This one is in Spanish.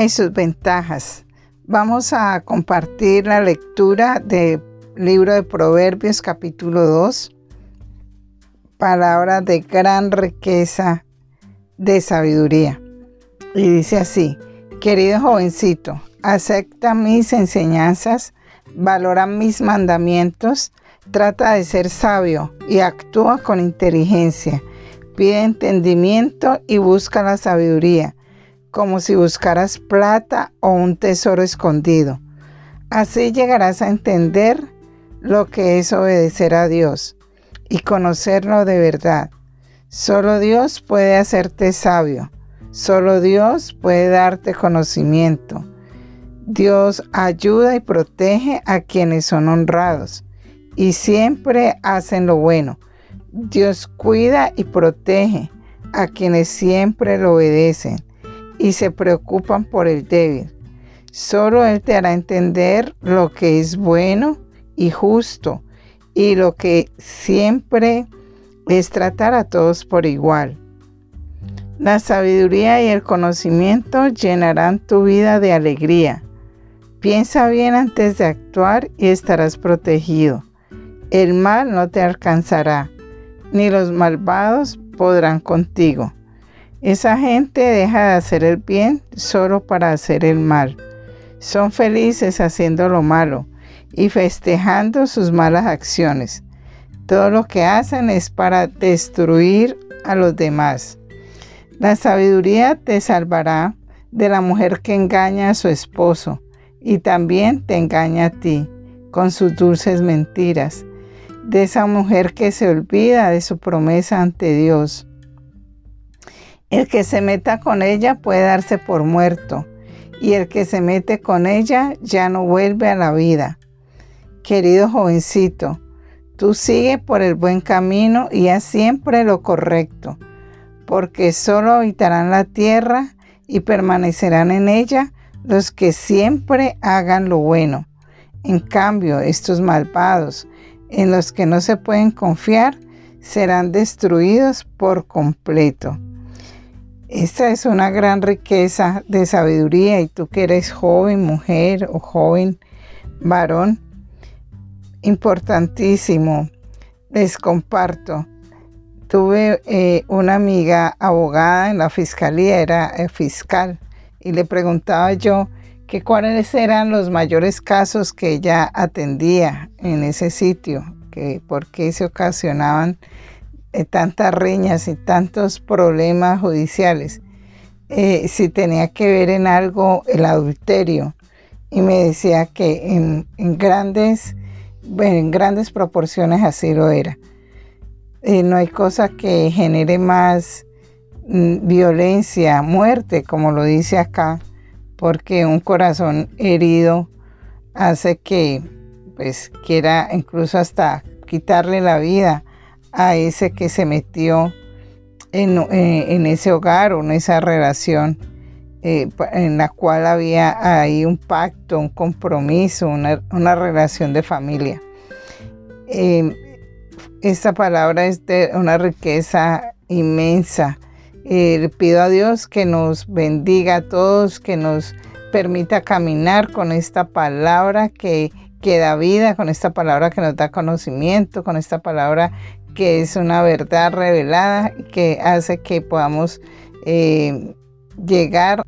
y sus ventajas. Vamos a compartir la lectura del libro de Proverbios capítulo 2, palabras de gran riqueza de sabiduría. Y dice así, querido jovencito, acepta mis enseñanzas, valora mis mandamientos, trata de ser sabio y actúa con inteligencia. Pide entendimiento y busca la sabiduría como si buscaras plata o un tesoro escondido. Así llegarás a entender lo que es obedecer a Dios y conocerlo de verdad. Solo Dios puede hacerte sabio. Solo Dios puede darte conocimiento. Dios ayuda y protege a quienes son honrados y siempre hacen lo bueno. Dios cuida y protege a quienes siempre lo obedecen y se preocupan por el débil. Solo Él te hará entender lo que es bueno y justo y lo que siempre es tratar a todos por igual. La sabiduría y el conocimiento llenarán tu vida de alegría. Piensa bien antes de actuar y estarás protegido. El mal no te alcanzará, ni los malvados podrán contigo. Esa gente deja de hacer el bien solo para hacer el mal. Son felices haciendo lo malo y festejando sus malas acciones. Todo lo que hacen es para destruir a los demás. La sabiduría te salvará de la mujer que engaña a su esposo y también te engaña a ti con sus dulces mentiras, de esa mujer que se olvida de su promesa ante Dios el que se meta con ella puede darse por muerto, y el que se mete con ella ya no vuelve a la vida. Querido jovencito, tú sigue por el buen camino y haz siempre lo correcto, porque solo habitarán la tierra y permanecerán en ella los que siempre hagan lo bueno. En cambio, estos malvados, en los que no se pueden confiar, serán destruidos por completo. Esta es una gran riqueza de sabiduría y tú que eres joven mujer o joven varón, importantísimo. Les comparto. Tuve eh, una amiga abogada en la fiscalía, era eh, fiscal, y le preguntaba yo que cuáles eran los mayores casos que ella atendía en ese sitio, que por qué se ocasionaban tantas riñas y tantos problemas judiciales, eh, si tenía que ver en algo el adulterio. Y me decía que en, grandes, en grandes proporciones así lo era. Eh, no hay cosa que genere más mm, violencia, muerte, como lo dice acá, porque un corazón herido hace que pues quiera incluso hasta quitarle la vida a ese que se metió en, eh, ese hogar o en esa relación eh, en la cual había ahí un pacto, un compromiso, una, relación de familia. Em, esta palabra es de una riqueza inmensa. Eh, le pido a Dios que nos bendiga a todos, que nos permita caminar con esta palabra que, que da vida, con esta palabra que nos da conocimiento, con esta palabra que es una verdad revelada que hace que podamos eh, llegar